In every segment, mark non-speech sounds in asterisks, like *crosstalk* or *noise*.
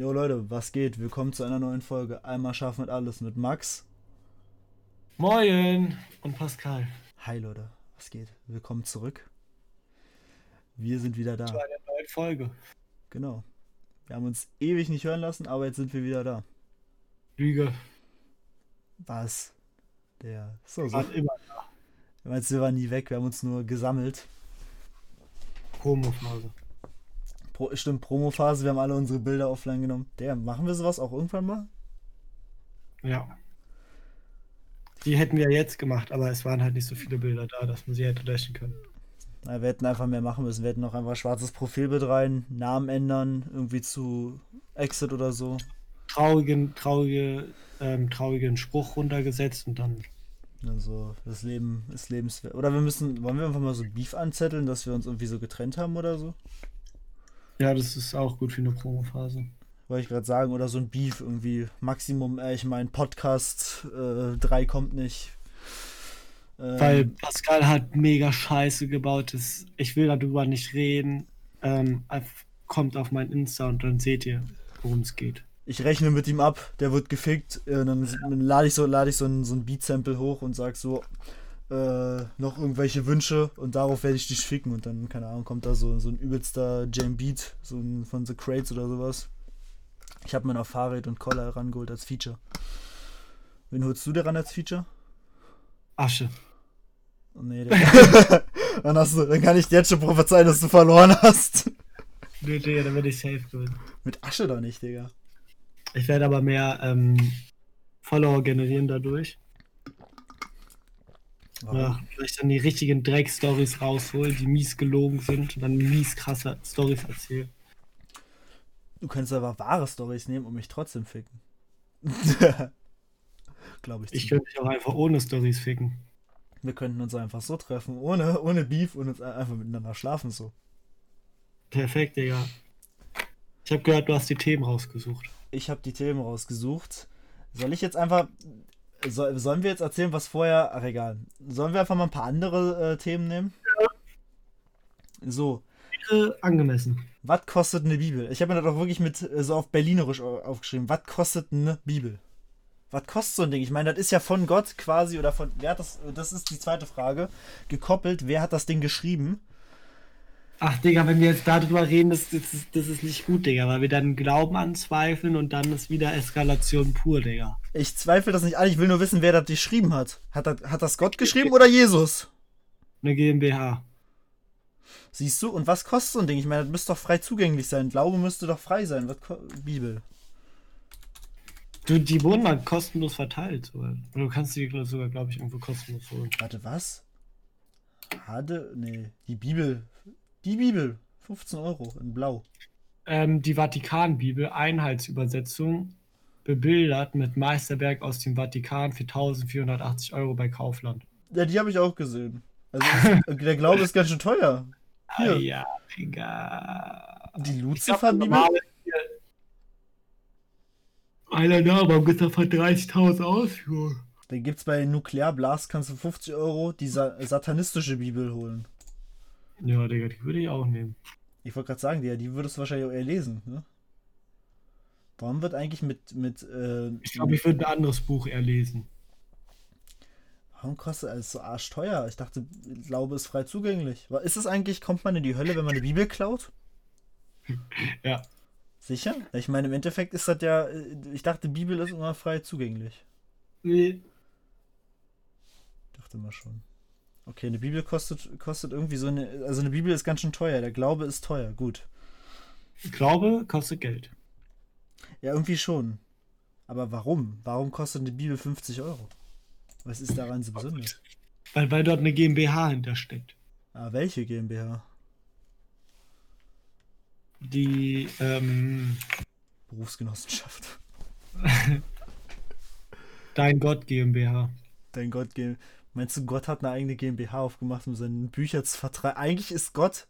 Jo Leute, was geht? Willkommen zu einer neuen Folge. Einmal schaffen mit alles mit Max. Moin und Pascal. Hi Leute, was geht? Willkommen zurück. Wir sind wieder da. Zu einer neuen Folge. Genau. Wir haben uns ewig nicht hören lassen, aber jetzt sind wir wieder da. Lüge. Was? Der. So, so. War immer Du meinst, wir waren nie weg, wir haben uns nur gesammelt. Promophase. Pro, stimmt, Promophase, wir haben alle unsere Bilder offline genommen. Der, machen wir sowas auch irgendwann mal? Ja. Die hätten wir jetzt gemacht, aber es waren halt nicht so viele Bilder da, dass man sie hätte löschen können. Na, wir hätten einfach mehr machen müssen. Wir hätten noch einfach schwarzes Profilbild rein, Namen ändern, irgendwie zu Exit oder so. Traurigen, traurige, ähm, traurigen Spruch runtergesetzt und dann. Also, das Leben ist lebenswert. Oder wir müssen, wollen wir einfach mal so Beef anzetteln, dass wir uns irgendwie so getrennt haben oder so? Ja, das ist auch gut für eine Promophase. Wollte ich gerade sagen, oder so ein Beef irgendwie. Maximum, äh, ich meine, Podcast 3 kommt nicht. Ähm, Weil Pascal hat mega Scheiße gebaut. Das, ich will darüber nicht reden. Ähm, kommt auf mein Insta und dann seht ihr, worum es geht. ich rechne mit ihm ab, der wird gefickt. Äh, dann dann lade ich so, lade ich so ein, so ein Beat-Sample hoch und sag so, äh, noch irgendwelche Wünsche und darauf werde ich dich ficken. Und dann, keine Ahnung, kommt da so, so ein übelster Jam Beat, so ein von The Crates oder sowas. Ich habe mir noch Fahrrad und Collar rangeholt als Feature. Wen holst du dir ran als Feature? Asche. Oh, nee, *laughs* dann, hast du, dann kann ich dir jetzt schon prophezeien, dass du verloren hast. Nee, Digga, dann werde ich safe gewinnen. Mit Asche doch nicht, Digga. Ich werde aber mehr ähm, Follower generieren dadurch. Ja, vielleicht dann die richtigen Dreck-Stories rausholen, die mies gelogen sind und dann mies krasse Stories erzählen. Du könntest aber wahre Stories nehmen und mich trotzdem ficken. *laughs* Glaube ich. Ich könnte dich auch einfach ohne Stories ficken. Wir könnten uns einfach so treffen, ohne, ohne Beef und uns einfach miteinander schlafen so. Perfekt, Digga. Ich habe gehört, du hast die Themen rausgesucht. Ich habe die Themen rausgesucht. Soll ich jetzt einfach. Soll, sollen wir jetzt erzählen, was vorher. Ach, egal. Sollen wir einfach mal ein paar andere äh, Themen nehmen? So, Wäre angemessen. was kostet eine Bibel? Ich habe mir das auch wirklich mit äh, so auf Berlinerisch au- aufgeschrieben. Was kostet eine Bibel? Was kostet so ein Ding? Ich meine, das ist ja von Gott quasi oder von. Wer hat das? Das ist die zweite Frage. Gekoppelt, wer hat das Ding geschrieben? Ach, Digga, wenn wir jetzt darüber reden, das, das, ist, das ist nicht gut, Digga, weil wir dann Glauben anzweifeln und dann ist wieder Eskalation pur, Digga. Ich zweifle das nicht an, ich will nur wissen, wer das geschrieben hat. Hat das, hat das Gott geschrieben oder Jesus? Eine GmbH. Siehst du? Und was kostet so ein Ding? Ich meine, das müsste doch frei zugänglich sein. Glaube müsste doch frei sein. Was Bibel. Du, die wurden mal kostenlos verteilt. Oder du kannst die sogar, glaube ich, irgendwo kostenlos holen. Warte, was? Hade? Nee, die Bibel. Die Bibel. 15 Euro in Blau. Ähm, die Vatikanbibel, Einheitsübersetzung, bebildert mit Meisterwerk aus dem Vatikan für 1480 Euro bei Kaufland. Ja, die habe ich auch gesehen. Also, der Glaube ist ganz schön teuer. Hier. Ah, ja, Digga. Die hier- Alter, da, warum geht das von 30.000 aus? Jo? Da gibt's bei Nuklearblast, kannst du 50 Euro die sa satanistische Bibel holen. Ja, Digga, die würde ich auch nehmen. Ich wollte gerade sagen, die, die würdest du wahrscheinlich auch eher lesen, ne? Warum wird eigentlich mit, mit, äh, Ich glaube, ich würde ein anderes Buch eher lesen. Warum kostet alles so arschteuer? Ich dachte, Glaube ist frei zugänglich. Ist es eigentlich, kommt man in die Hölle, wenn man eine Bibel klaut? *laughs* Ja. Sicher? Ich meine, im Endeffekt ist das ja, äh, ich dachte, Bibel ist immer frei zugänglich. Nee. Dachte mal schon. Okay, eine Bibel kostet, kostet irgendwie so eine, also eine Bibel ist ganz schön teuer. Der Glaube ist teuer, gut. Glaube, kostet Geld. Ja, irgendwie schon. Aber warum? Warum kostet eine Bibel 50 Euro? Was ist daran so besonders? Weil, weil dort eine GmbH hintersteckt. Ah, welche GmbH? Die, ähm, Berufsgenossenschaft. *laughs* Dein Gott GmbH. Dein Gott, G- meinst du, Gott hat eine eigene GmbH aufgemacht, um seine Bücher zu vertreiben? Eigentlich ist Gott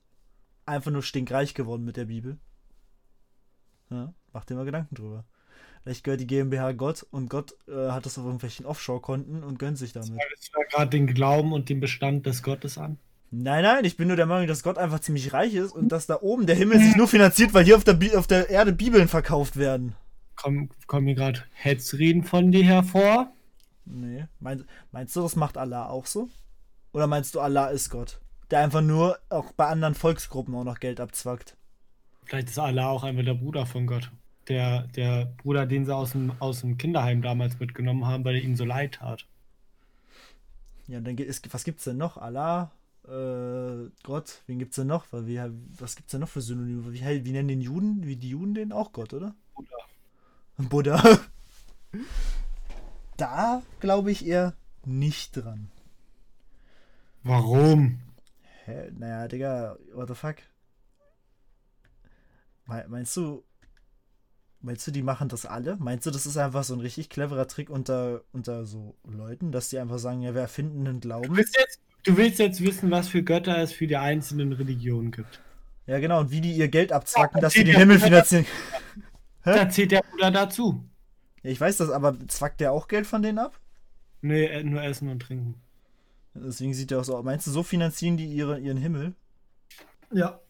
einfach nur stinkreich geworden mit der Bibel. Ja, mach dir mal Gedanken drüber. Vielleicht gehört die GmbH Gott und Gott äh, hat das auf irgendwelchen Offshore-Konten und gönnt sich damit. Schreibst du da gerade den Glauben und den Bestand des Gottes an? Nein, nein, ich bin nur der Meinung, dass Gott einfach ziemlich reich ist und dass da oben der Himmel sich nur finanziert, weil hier auf der, Bi auf der Erde Bibeln verkauft werden. Kommen komm mir gerade Hetzreden von dir hervor? Nee. Mein, meinst du, das macht Allah auch so? Oder meinst du, Allah ist Gott? Der einfach nur auch bei anderen Volksgruppen auch noch Geld abzwackt. Vielleicht ist Allah auch einfach der Bruder von Gott. Der, der Bruder, den sie aus dem, aus dem Kinderheim damals mitgenommen haben, weil er ihnen so leid tat. Ja, dann geht, was gibt's denn noch? Allah, äh, Gott, wen gibt's denn noch? Weil wie, was gibt's denn noch für Synonyme? Wie, wie nennen den Juden, wie die Juden den auch Gott, oder? Buddha. Buddha. *laughs* Da glaube ich eher nicht dran. Warum? Hä? Naja, Digga, what the fuck? Meinst du, meinst du, die machen das alle? Meinst du, das ist einfach so ein richtig cleverer Trick unter, unter so Leuten, dass die einfach sagen, ja, wir erfinden einen Glauben? Du willst, jetzt, du willst jetzt wissen, was für Götter es für die einzelnen Religionen gibt. Ja, genau, und wie die ihr Geld abzwacken, ja, dass sie den Himmel finanzieren. Da zählt der Bruder dazu. Ja, ich weiß das, aber zwackt der auch Geld von denen ab? Nee, nur Essen und Trinken. Deswegen sieht der auch so aus. Meinst du, so finanzieren die ihre, ihren Himmel? Ja.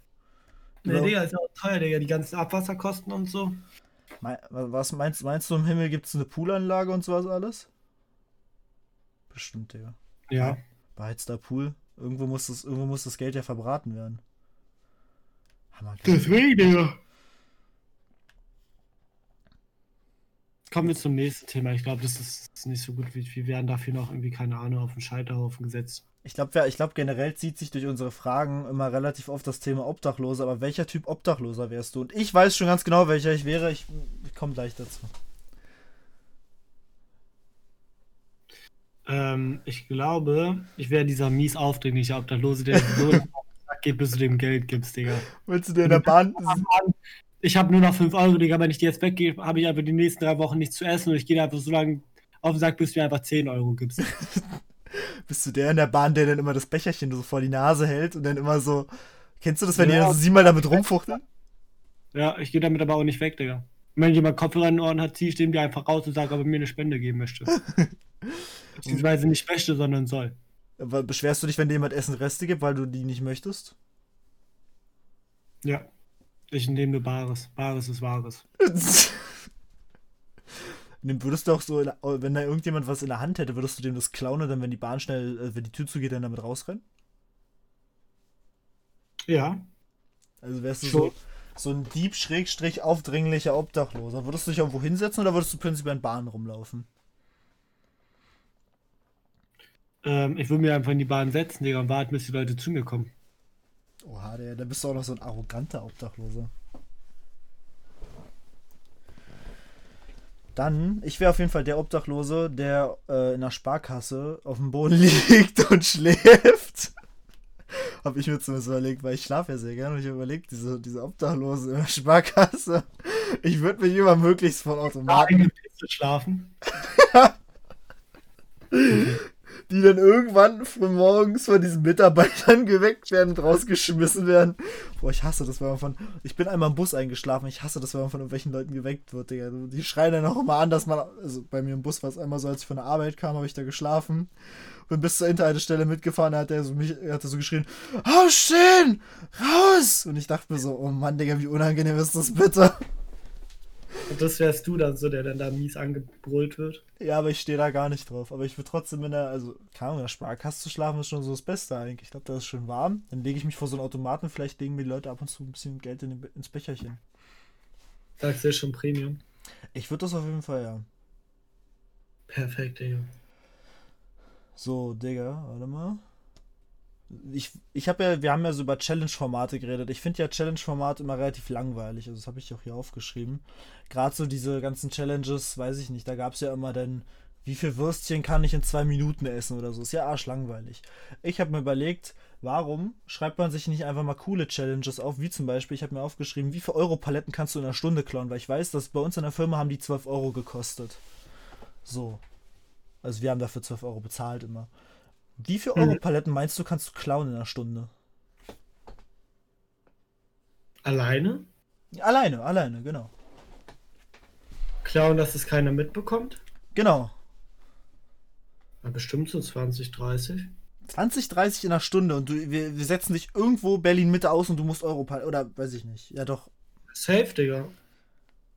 Nee, ja. Digga, ist ja auch teuer, Digga, die ganzen Abwasserkosten und so. Was meinst, meinst du, im Himmel gibt es eine Poolanlage und sowas alles? Bestimmt, Digga. Ja. Beheizter Pool. Irgendwo muss das, irgendwo muss das Geld ja verbraten werden. Hammer. Deswegen, Digga. Kommen wir zum nächsten Thema. Ich glaube, das ist nicht so gut. wie Wir werden dafür noch irgendwie, keine Ahnung, auf den Scheiterhaufen gesetzt. Ich glaube, ich glaub, generell zieht sich durch unsere Fragen immer relativ oft das Thema Obdachlose. Aber welcher Typ Obdachloser wärst du? Und ich weiß schon ganz genau, welcher ich wäre. Ich, ich komme gleich dazu. Ähm, ich glaube, ich wäre dieser mies aufdringliche Obdachlose, der so geht, bis du dem Geld gibst, Digga. Willst du dir in der Bahn *laughs* ich habe nur noch 5 Euro, Digga, wenn ich die jetzt weggehe, habe ich einfach die nächsten drei Wochen nichts zu essen und ich gehe einfach so lange auf den Sack, bis du mir einfach 10 Euro gibst. *laughs* Bist du der in der Bahn, der dann immer das Becherchen so vor die Nase hält und dann immer so. Kennst du das, wenn ja. die dann so siebenmal damit rumfuchteln? Ja, ich gehe damit aber auch nicht weg, Digga. wenn jemand Kopfhörer in den Ohren hat, ziehe ich dem die einfach raus und sage, ob er mir eine Spende geben möchte. *laughs* Beziehungsweise nicht möchte, sondern soll. Aber beschwerst du dich, wenn dir jemand Essen Reste gibt, weil du die nicht möchtest? Ja. Ich nehme nur Bares. Bares ist Wahres. *laughs* würdest du auch so, wenn da irgendjemand was in der Hand hätte, würdest du dem das klauen und dann, wenn die Bahn schnell, äh, wenn die Tür zugeht, dann damit rausrennen? Ja. Also wärst du so, so ein Dieb, Schrägstrich, aufdringlicher Obdachloser. Würdest du dich irgendwo hinsetzen oder würdest du prinzipiell in Bahnen rumlaufen? Ähm, ich würde mir einfach in die Bahn setzen, Digga, und warten, bis die Leute zu mir kommen. Oha, der, da bist du auch noch so ein arroganter Obdachloser. Dann, ich wäre auf jeden Fall der Obdachlose, der äh, in der Sparkasse auf dem Boden *laughs* liegt und schläft. *laughs* Habe ich mir zumindest überlegt, weil ich schlafe ja sehr gerne und ich habe überlegt, diese, diese Obdachlose in der Sparkasse. *laughs* Ich würde mich immer möglichst von Automaten. schlafen. Die dann irgendwann morgens von diesen Mitarbeitern *laughs* geweckt werden rausgeschmissen werden. Boah, ich hasse das, wenn man von. Ich bin einmal im Bus eingeschlafen, ich hasse das, wenn man von irgendwelchen Leuten geweckt wird, Digga. Die schreien dann auch immer an, dass man. Also bei mir im Bus war es einmal so, als ich von der Arbeit kam, habe ich da geschlafen. Bin bis zur Endhaltestelle mitgefahren, da hat er so mich, hat er so geschrien, aufstehen! Raus! Und ich dachte mir so, oh Mann, Digga, wie unangenehm ist das bitte? Und das wärst du dann so, der dann da mies angebrüllt wird. Ja, aber ich stehe da gar nicht drauf. Aber ich würde trotzdem in der, also, keine Ahnung, in der Sparkasse zu schlafen ist schon so das Beste eigentlich. Ich glaube, da ist schön warm. Dann lege ich mich vor so einen Automaten, vielleicht legen mir die Leute ab und zu ein bisschen Geld in, ins Becherchen. Sagst du schon Premium? Ich würde das auf jeden Fall, ja. Perfekt, Digga. So, Digga, warte mal ich, ich habe ja, wir haben ja so über Challenge-Formate geredet. Ich finde ja Challenge-Formate immer relativ langweilig. Also das habe ich auch hier aufgeschrieben. Gerade so diese ganzen Challenges, weiß ich nicht, da gab es ja immer dann, wie viel Würstchen kann ich in zwei Minuten essen oder so. Ist ja arschlangweilig. Ich habe mir überlegt, warum schreibt man sich nicht einfach mal coole Challenges auf, wie zum Beispiel, ich habe mir aufgeschrieben, wie viele Euro-Paletten kannst du in einer Stunde klauen, weil ich weiß, dass bei uns in der Firma haben die 12 Euro gekostet. So. Also wir haben dafür 12 Euro bezahlt immer. Wie viele mhm. Euro-Paletten meinst du, kannst du klauen in einer Stunde? Alleine? Alleine, alleine, genau. Klauen, dass es keiner mitbekommt? Genau. Ja, bestimmt so 20, 30. 20, 30 in einer Stunde und du, wir, wir setzen dich irgendwo Berlin-Mitte aus und du musst Europa. Oder weiß ich nicht. Ja, doch. Safe, Digga.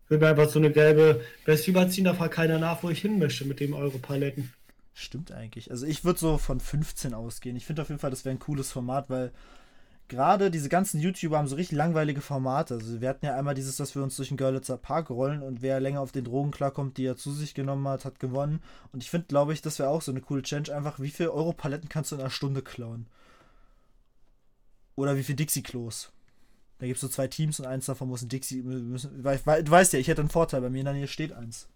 Ich will mir einfach so eine gelbe Weste überziehen, da fragt keiner nach, wo ich hin möchte mit dem Europaletten. Stimmt eigentlich. Also ich würde so von 15 ausgehen. Ich finde auf jeden Fall, das wäre ein cooles Format, weil gerade diese ganzen YouTuber haben so richtig langweilige Formate. Also wir hatten ja einmal dieses, dass wir uns durch den Görlitzer Park rollen und wer länger auf den Drogen klarkommt, die er zu sich genommen hat, hat gewonnen. Und ich finde, glaube ich, das wäre auch so eine coole Challenge. Einfach, wie viel Europaletten kannst du in einer Stunde klauen? Oder wie viel Dixie-Klos? Da gibt es so zwei Teams und eins davon muss ein Dixie. Müssen, du weißt ja, ich hätte einen Vorteil, bei mir in der Nähe steht eins.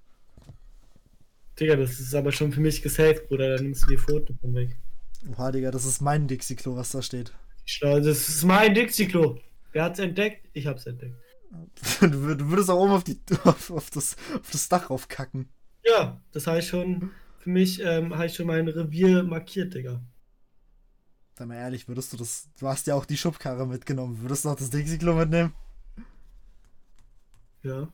Digga, das ist aber schon für mich gesaved, Bruder. Dann nimmst du die Foto von weg. Oha, Digga, das ist mein Dixie-Klo, was da steht. Das ist mein Dixie-Klo. Wer hat's entdeckt? Ich hab's entdeckt. *laughs* Du, würdest auch oben auf, die, *laughs* auf, auf, das, auf das Dach raufkacken. Ja, das heißt schon, für mich ähm, habe ich schon mein Revier markiert, Digga. Sei mal ehrlich, würdest du das. Du hast ja auch die Schubkarre mitgenommen. Würdest du auch das Dixie-Klo mitnehmen? Ja.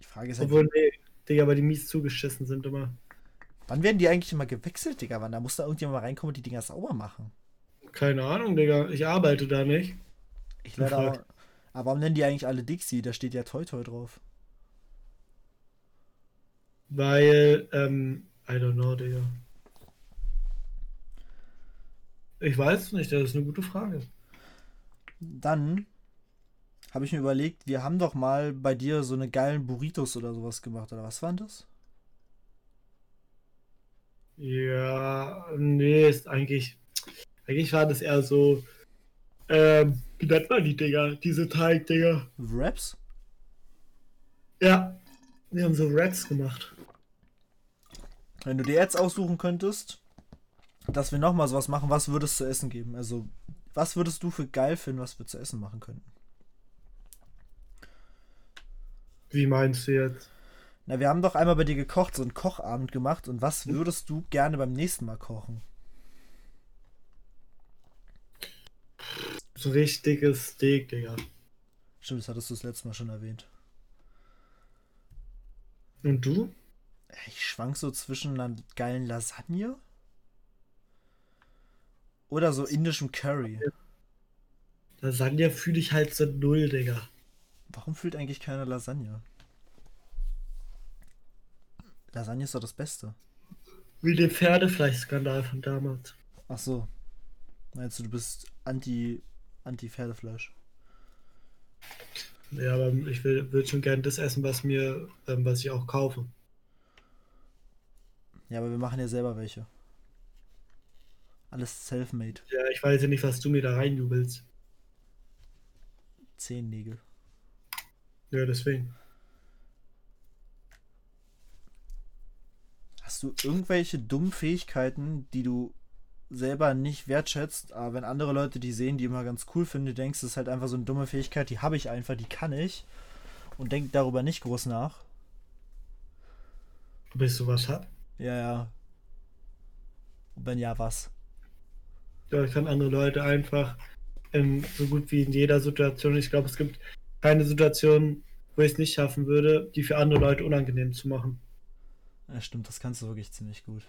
Die Frage ist halt. Obwohl, nee, Digga, weil die mies zugeschissen sind immer. Wann werden die eigentlich immer gewechselt, Digga? Wann da muss da irgendjemand mal reinkommen und die Dinger sauber machen? Keine Ahnung, Digga. Ich arbeite da nicht. Ich leider auch. Aber warum nennen die eigentlich alle Dixie? Da steht ja Toi Toi drauf. Weil, ähm, I don't know, Digga. Ich weiß nicht, das ist eine gute Frage. Dann habe ich mir überlegt, wir haben doch mal bei dir so eine geilen Burritos oder sowas gemacht, oder was waren das? Ja, nee, ist eigentlich. Eigentlich war das eher so. Ähm, wie nennt man die Dinger? Diese Teig, Digga. Raps? Ja. Wir haben so Raps gemacht. Wenn du dir jetzt aussuchen könntest, dass wir nochmal sowas machen, was würdest du zu essen geben? Also, was würdest du für geil finden, was wir zu essen machen könnten? Wie meinst du jetzt? Na, wir haben doch einmal bei dir gekocht, so einen Kochabend gemacht. Und was würdest du gerne beim nächsten Mal kochen? So richtiges Steak, Digga. Stimmt, das hattest du das letzte Mal schon erwähnt. Und du? Ich schwank so zwischen einer geilen Lasagne oder so indischem Curry. Lasagne fühle ich halt so null, Digga. Warum fühlt eigentlich keiner Lasagne? Lasagne ist doch das Beste. Wie den Pferdefleischskandal von damals. Ach so. Meinst du, du bist anti, anti Pferdefleisch? Ja, aber ich will, will schon gerne das essen, was mir, ähm, was ich auch kaufe. Ja, aber wir machen ja selber welche. Alles self-made. Ja, ich weiß ja nicht, was du mir da reinjubelst. Zehennägel. Ja, deswegen. Hast du irgendwelche dummen Fähigkeiten, die du selber nicht wertschätzt, aber wenn andere Leute die sehen, die immer ganz cool finden, du denkst, das ist halt einfach so eine dumme Fähigkeit, die habe ich einfach, die kann ich und denk darüber nicht groß nach. Ob ich sowas hab? Ja, ja. Und wenn ja, was? Ja, ich kann andere Leute einfach in, so gut wie in jeder Situation, ich glaube, es gibt keine Situation, wo ich es nicht schaffen würde, die für andere Leute unangenehm zu machen. Ja, stimmt, das kannst du wirklich ziemlich gut.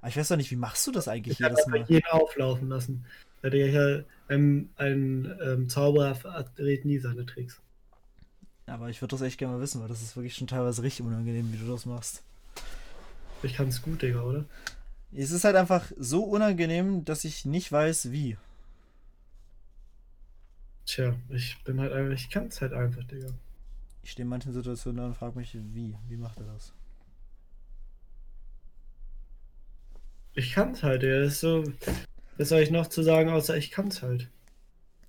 Aber ich weiß doch nicht, wie machst du das eigentlich Ich jedes Mal? jeden auflaufen lassen. Ja, der hier, ein, ein ähm, Zauberer verdreht nie seine Tricks. Aber ich würde das echt gerne mal wissen, weil das ist wirklich schon teilweise richtig unangenehm, wie du das machst. Ich kann es gut, Digga, oder? Es ist halt einfach so unangenehm, dass ich nicht weiß, wie. Tja, ich bin halt einfach, ich kann es halt einfach, Digga. Ich stehe in manchen Situationen da und frage mich, wie? Wie macht er das? Ich kann es halt, Digga. Das ist so, was soll ich noch zu sagen, außer ich kann es halt.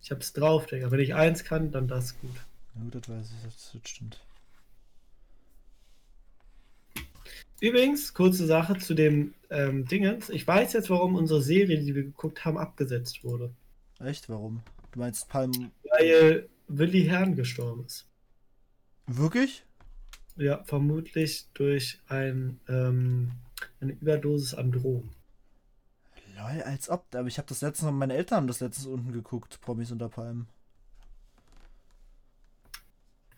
Ich hab's drauf, Digga. Wenn ich eins kann, dann das gut. Ja, gut, das weiß ich, das, das stimmt. Übrigens, kurze Sache zu dem ähm, Dingens. Ich weiß jetzt, warum unsere Serie, die wir geguckt haben, abgesetzt wurde. Echt? Warum? Du meinst Palm. Weil Willi Herrn gestorben ist. Wirklich? Ja, vermutlich durch ein, ähm, eine Überdosis an Drogen. Lol, als ob. Aber ich habe das letztens, meine Eltern haben das letztens unten geguckt, Promis unter Palmen.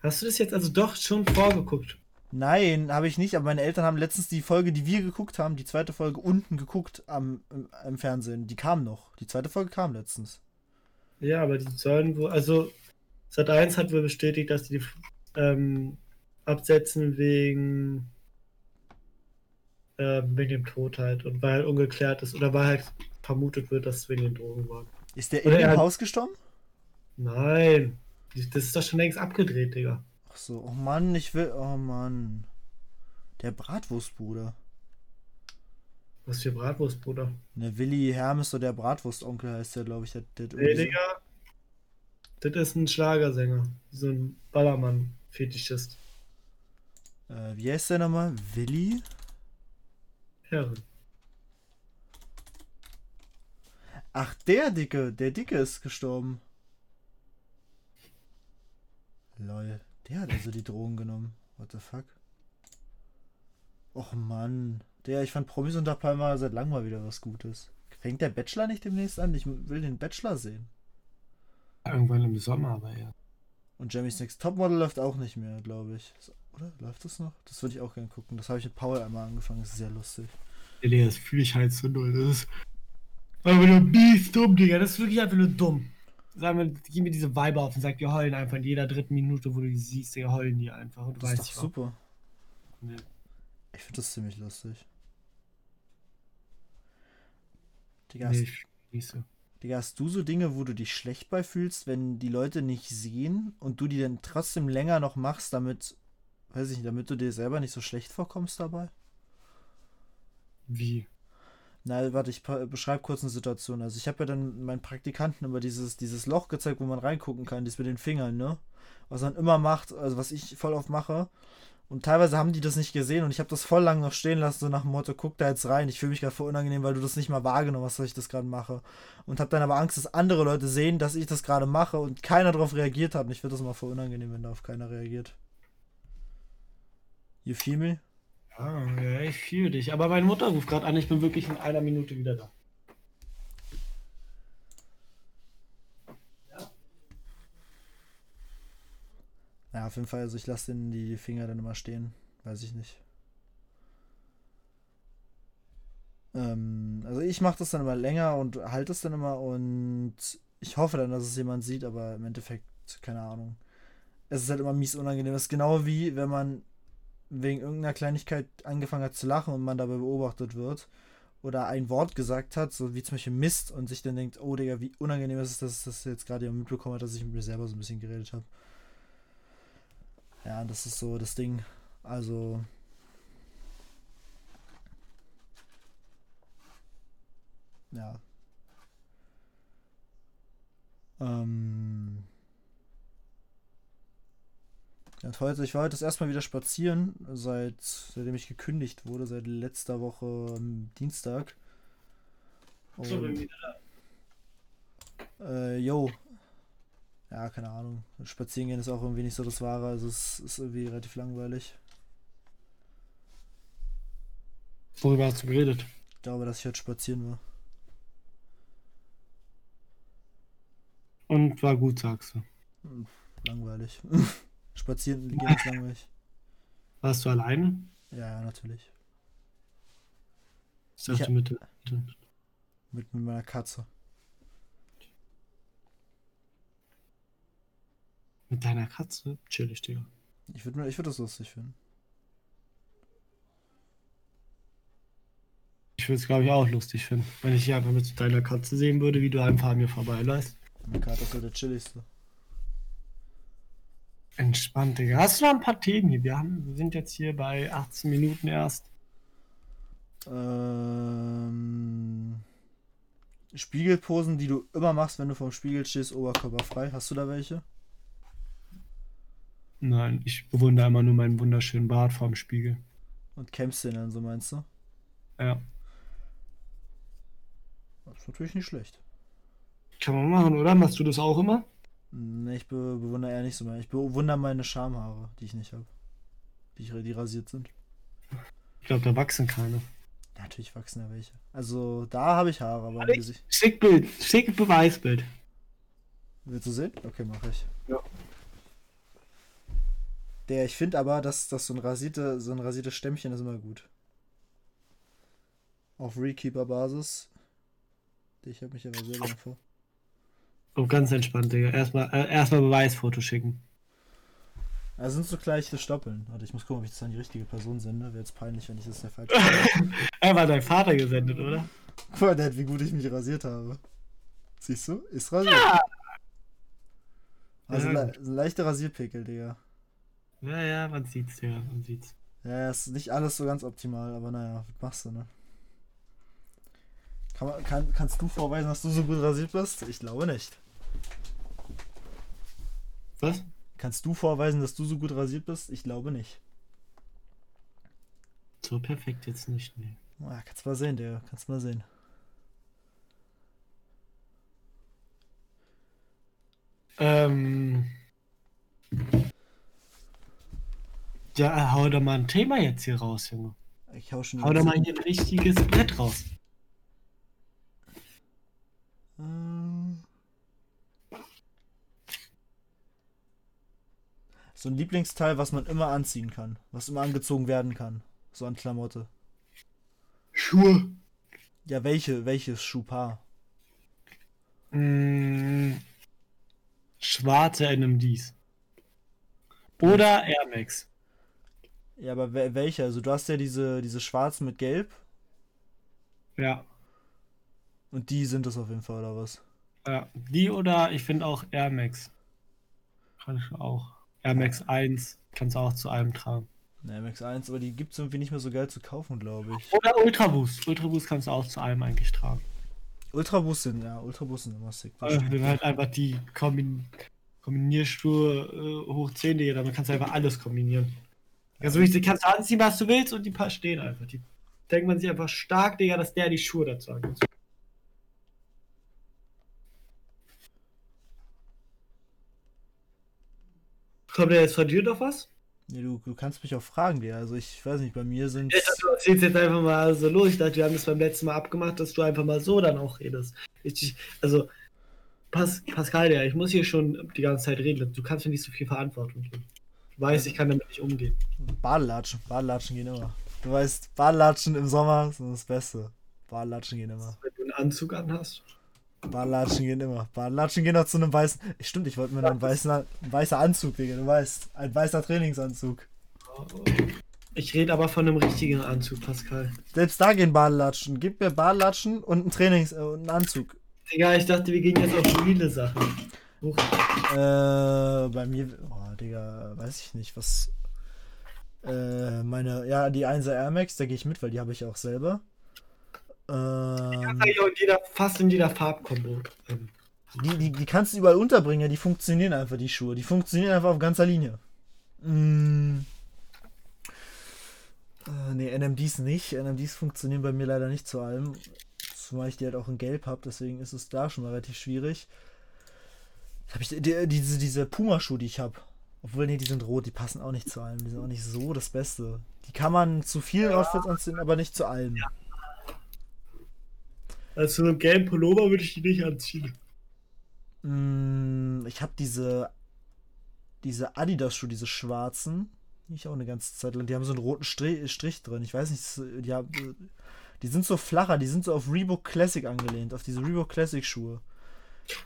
Hast du das jetzt also doch schon vorgeguckt? Nein, habe ich nicht, aber meine Eltern haben letztens die Folge, die wir geguckt haben, die zweite Folge unten geguckt am, im, im Fernsehen. Die kam noch. Die zweite Folge kam letztens. Ja, aber die sollen wohl, also Sat 1 hat wohl bestätigt, dass die ähm, absetzen wegen, äh, wegen dem Tod halt und weil ungeklärt ist oder weil halt vermutet wird, dass es wegen den Drogen war. Ist der in Oder dem er hat- Haus gestorben? Nein, das ist doch schon längst abgedreht, Digga. Ach so, oh Mann, ich will. Oh Mann. Der Bratwurstbruder. Was für Bratwurst, Bruder. Ne, Willi Hermes oder der Bratwurstonkel heißt der, glaube ich. Der, der, Nee, Digga. Das ist ein Schlagersänger. So ein Ballermann-Fetischist. Äh, wie heißt der nochmal? Willi? Herren. Ach, der Dicke. Der Dicke ist gestorben. Lol. Der hat also die Drogen genommen. What the fuck? Och Mann. Der, ich fand Promis unter Palma seit langem mal wieder was Gutes. Fängt der Bachelor nicht demnächst an? Ich will den Bachelor sehen. Irgendwann im Sommer, aber ja. Und Jeremy's Next Topmodel läuft auch nicht mehr, glaube ich. So, Oder? Läuft das noch? Das würde ich auch gerne gucken. Das habe ich mit Paul einmal angefangen. Das ist sehr lustig. Nee, das fühle ich halt zu null. Das ist Aber du bist dumm, Digga. Das ist wirklich einfach nur dumm. Sag mal, gib mir diese Vibe auf und sag, wir heulen einfach in jeder dritten Minute, wo du die siehst, Digga, heulen die einfach. Und du Das weißt ist nicht doch super. Nee. Ich finde das ziemlich lustig. Digga, Nee, hast, ich so. Digga, hast du so Dinge, wo du dich schlecht bei fühlst, wenn die Leute nicht sehen und du die dann trotzdem länger noch machst, damit, weiß ich nicht, damit du dir selber nicht so schlecht vorkommst dabei? Wie? Na, warte, ich beschreibe kurz eine Situation. Also ich habe ja dann meinen Praktikanten immer dieses, dieses Loch gezeigt, wo man reingucken kann, das mit den Fingern, ne? Was man immer macht, also was ich voll oft mache. Und teilweise haben die das nicht gesehen und ich habe das voll lang noch stehen lassen, so nach dem Motto, guck da jetzt rein. Ich fühle mich gerade voll unangenehm, weil du das nicht mal wahrgenommen hast, dass ich das gerade mache. Und habe dann aber Angst, dass andere Leute sehen, dass ich das gerade mache und keiner darauf reagiert hat. Und ich finde das immer voll unangenehm, wenn darauf keiner reagiert. You feel me? Ja, ich fühle dich. Aber meine Mutter ruft gerade an, ich bin wirklich in einer Minute wieder da. Ja, auf jeden Fall, also ich lasse den die Finger dann immer stehen. Weiß ich nicht. Ähm, also ich mache das dann immer länger und halte es dann immer und ich hoffe dann, dass es jemand sieht, aber im Endeffekt, keine Ahnung. Es ist halt immer mies unangenehm. Das ist genau wie, wenn man wegen irgendeiner Kleinigkeit angefangen hat zu lachen und man dabei beobachtet wird oder ein Wort gesagt hat, so wie zum Beispiel Mist und sich dann denkt, oh Digga, wie unangenehm ist es, dass das jetzt gerade jemand mitbekommen hat, dass ich mit mir selber so ein bisschen geredet habe. Ja, das ist so das Ding. Also. Ja. Ähm. Ja, heute, ich war heute das erste Mal wieder spazieren, seit, seitdem ich gekündigt wurde, seit letzter Woche Dienstag. So, bin Und, wieder da. äh, yo. Ja, keine Ahnung. Spazieren gehen ist auch irgendwie nicht so das Wahre. Also es ist irgendwie relativ langweilig. Worüber hast du geredet? Ich glaube, dass ich heute spazieren war. Und war gut, sagst du. Hm, Langweilig. *laughs* spazieren gehen ist langweilig. Warst du alleine? Ja, ja, natürlich. Ich dachte Ich- Mit, mit meiner Katze. Mit deiner Katze? Chillig, Digga. Ich würde ich würd das lustig finden. Ich würde es, glaube ich, auch lustig finden, wenn ich dich einfach mit deiner Katze sehen würde, wie du einfach an mir vorbeiläufst. Meine Katze ist so der chilligste. Entspannt, Digga. Hast du noch ein paar Themen hier? Wir, haben, wir sind jetzt hier bei 18 Minuten erst. Ähm, Spiegelposen, die du immer machst, wenn du vorm Spiegel stehst, oberkörperfrei. Hast du da welche? Nein, ich bewundere immer nur meinen wunderschönen Bart vorm Spiegel. Und kämpfst den dann so, meinst du? Ja. Das ist natürlich nicht schlecht. Kann man machen, oder? Machst du das auch immer? Ne, ich be bewundere eher nicht so mehr. Ich bewundere meine Schamhaare, die ich nicht habe. Die, ich- die rasiert sind. Ich glaube, da wachsen keine. Natürlich wachsen ja welche. Also, da habe ich Haare, aber im Gesicht. Schick Bild, schick Beweisbild. Willst du sehen? Okay, mache ich. Ja. Der, ich finde aber, dass, dass so ein rasierte, so ein rasiertes Stämmchen ist immer gut. Auf Rekeeper-Basis. Ich habe mich aber selber vor. Oh, ganz entspannt, Digga. Erstmal äh, erstmal Beweisfoto schicken. Also sind so gleiche Stoppeln. Warte, ich muss gucken, ob ich das an die richtige Person sende. Wäre jetzt peinlich, wenn ich das der falsche. *laughs* Er war dein Vater gesendet, oder? Guck mal, Dad, wie gut ich mich rasiert habe. Siehst du? Ist rasiert. Also Ja. le so leichte Rasierpickel, Digga. Ja, ja, man sieht's, Digga, man sieht's. Ja, ja, ist nicht alles so ganz optimal, aber naja, was machst du, ne? Kann man, kann, kannst du vorweisen, dass du so gut rasiert bist? Ich glaube nicht. Was? Kannst du vorweisen, dass du so gut rasiert bist? Ich glaube nicht. So perfekt jetzt nicht, nee. Ja, kannst mal sehen, Digga. Kannst mal sehen. Ähm. Ja, hau doch mal ein Thema jetzt hier raus, Junge. Ich hau schon Hau doch mal hier ein richtiges Brett raus. Ähm. So ein Lieblingsteil, was man immer anziehen kann. Was immer angezogen werden kann. So an Klamotte. Schuhe. Ja, welche, welches Schuhpaar? Mm, schwarze NMDs. Oder Air Max. Ja, aber wel- welche? Also du hast ja diese, diese schwarzen mit gelb. Ja. Und die sind es auf jeden Fall, oder was? ja. Die oder ich finde auch Air Max. Kann ich auch. Air Max 1 kannst du auch zu allem tragen. Ne, MX1, aber die gibt es irgendwie nicht mehr so geil zu kaufen, glaube ich. Oder Ultra Boost. Ultra Boost kannst du auch zu allem eigentlich tragen. Ultra Boost sind, ja, Ultra Boost sind immer sick. das stimmt. wenn halt einfach die Kombin Kombinierstuhe äh, hoch 10, Digga, damit kannst du einfach alles kombinieren. Also die kannst du anziehen, was du willst und die paar stehen einfach. Die denkt man sich einfach stark, Digga, dass der die Schuhe dazu hat. Kommt der jetzt von dir noch was? Nee, du, du kannst mich auch fragen, dir. Also ich weiß nicht, bei mir sind dachte, du ziehst jetzt einfach mal so los. Ich dachte, wir haben das beim letzten Mal abgemacht, dass du einfach mal so dann auch redest. Ich, also, Pas, Pascal, ja, ich muss hier schon die ganze Zeit reden. Du kannst mir nicht so viel Verantwortung geben. Du weißt, ich kann damit nicht umgehen. Badelatschen. Badelatschen gehen immer. Du weißt, Badelatschen im Sommer sind das Beste. Badelatschen gehen immer. Wenn du einen Anzug anhast. Badelatschen gehen immer. Badelatschen gehen auch zu einem weißen. Stimmt, ich wollte mir noch einen weißen, ein weißer Anzug, Digga. Du weißt, ein weißer Trainingsanzug. Ich rede aber von einem richtigen Anzug, Pascal. Selbst da gehen Badelatschen. Gib mir Badelatschen und einen Trainings äh, und einen Anzug. Digga, ich dachte, wir gehen jetzt auf viele Sachen. Huch. Äh, bei mir, oh, Digga, weiß ich nicht, was. Äh, meine, ja, die 1er Air Max, da gehe ich mit, weil die habe ich auch selber. Ähm, auch in jeder, fast in jeder Farbkombo. Die, die, die kannst du überall unterbringen, ja, die funktionieren einfach, die Schuhe. Die funktionieren einfach auf ganzer Linie. Mm. Äh, nee, NMDs nicht. NMDs funktionieren bei mir leider nicht zu allem. Zumal ich die halt auch in Gelb habe, deswegen ist es da schon mal relativ schwierig. Hab ich die, die, diese, diese Puma-Schuhe, die ich habe. Obwohl, nee, die sind rot, die passen auch nicht zu allem. Die sind auch nicht so das Beste. Die kann man zu vielen Outfits anziehen, aber nicht zu allem. Also zu einem gelben Pullover würde ich die nicht anziehen. Mm, ich habe diese diese Adidas-Schuhe, diese schwarzen, die ich auch eine ganze Zeit lang. Die haben so einen roten Strich, Strich drin. Ich weiß nicht, die, haben, die sind so flacher, die sind so auf Reebok Classic angelehnt, auf diese Reebok Classic Schuhe.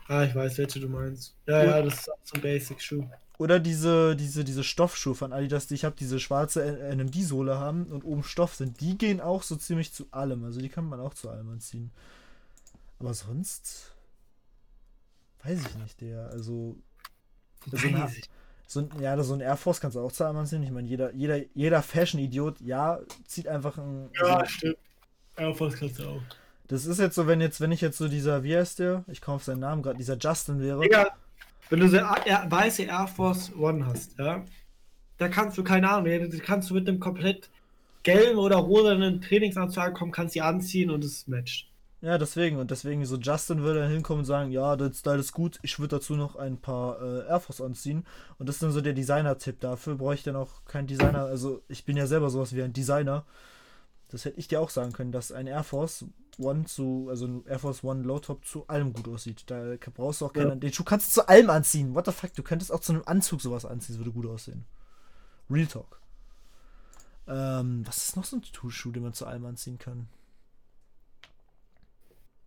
Ah, ich weiß, welche du meinst. Ja, ja, das ist auch so ein Basic-Schuh. Oder diese, diese, diese Stoffschuhe von Adidas, die ich habe, diese schwarze NMD-Sohle haben und oben Stoff sind. Die gehen auch so ziemlich zu allem. Also die kann man auch zu allem anziehen. Aber sonst weiß ich nicht, der. Also so ein, so ein, ja, so ein Air Force kannst du auch zu allem anziehen. Ich meine, jeder, jeder, jeder Fashion-Idiot, ja, zieht einfach ein. Ja, also, stimmt. Air Force kannst du auch. das ist jetzt so, wenn jetzt, wenn ich jetzt so dieser, wie heißt der? Ich komme auf seinen Namen gerade, dieser Justin wäre. Digga, wenn du so weiße Air Force One hast, ja, da kannst du, keine Ahnung, da kannst du mit einem komplett gelben oder rosanen Trainingsanzug ankommen, kannst die anziehen und es matcht. Ja, deswegen. Und deswegen so Justin würde dann hinkommen und sagen, ja, der Style ist gut, ich würde dazu noch ein paar äh, Air Force anziehen. Und das ist dann so der Designer-Tipp. Dafür brauche ich dann auch keinen Designer. Also ich bin ja selber sowas wie ein Designer. Das hätte ich dir auch sagen können, dass ein Air Force One zu, also ein Air Force One Low Top zu allem gut aussieht. Da brauchst du auch keinen. Ja. Den Schuh kannst du zu allem anziehen. What the fuck? Du könntest auch zu einem Anzug sowas anziehen, das würde gut aussehen. Real Talk. Ähm, was ist noch so ein Schuh, den man zu allem anziehen kann?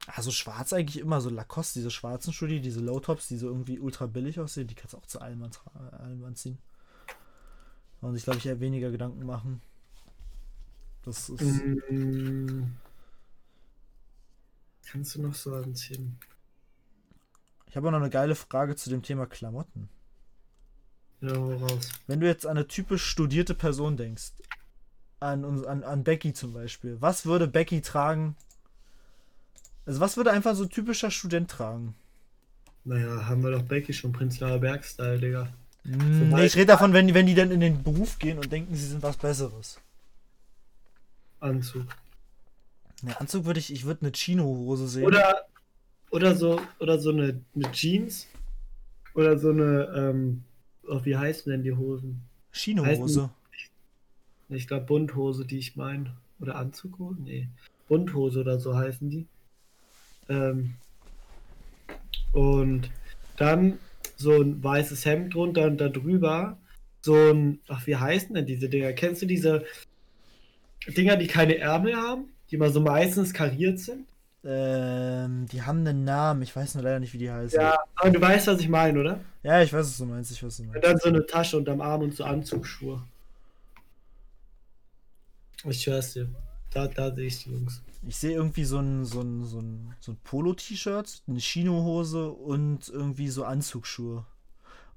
Also schwarz eigentlich immer, so Lacoste, diese schwarzen Schuhe, diese Low-Tops, die so irgendwie ultra billig aussehen, die kannst du auch zu allem, allem anziehen. Und sich, glaube ich, eher weniger Gedanken machen. Das ist. Mm. Kannst du noch so anziehen? Ich habe noch eine geile Frage zu dem Thema Klamotten. Ja, raus. Wenn du jetzt an eine typisch studierte Person denkst, an, an, an Becky zum Beispiel, was würde Becky tragen? Also, was würde einfach so ein typischer Student tragen? Naja, haben wir doch Becky schon Prenzlauer Berg-Style, Digga. Mm, nee, ich rede davon, wenn, wenn die dann in den Beruf gehen und denken, sie sind was Besseres. Anzug. Ne, Anzug würde ich, ich würde eine Chino-Hose sehen. Oder, oder so, oder so eine, eine Jeans. Oder so eine, ähm, oh, wie heißen denn die Hosen? Chino-Hose. Ich glaube Bunthose, die ich meine. Oder Anzughose? Nee. Bunthose oder so heißen die. Ähm, und dann so ein weißes Hemd drunter und da drüber so ein, ach, wie heißen denn diese Dinger? Kennst du diese Dinger, die keine Ärmel haben, die mal so meistens kariert sind? Ähm, die haben einen Namen, ich weiß nur leider nicht, wie die heißen. Ja, aber du weißt, was ich meine, oder? Ja, ich weiß, was du meinst, ich weiß, was du meinst. Und dann so eine Tasche unterm Arm und so Anzugsschuhe. Ich hör's dir. Da, da sehe ich die Jungs. Ich sehe irgendwie so ein, so ein, so ein, so ein Polo-T-Shirt, eine Chino-Hose und irgendwie so Anzugsschuhe.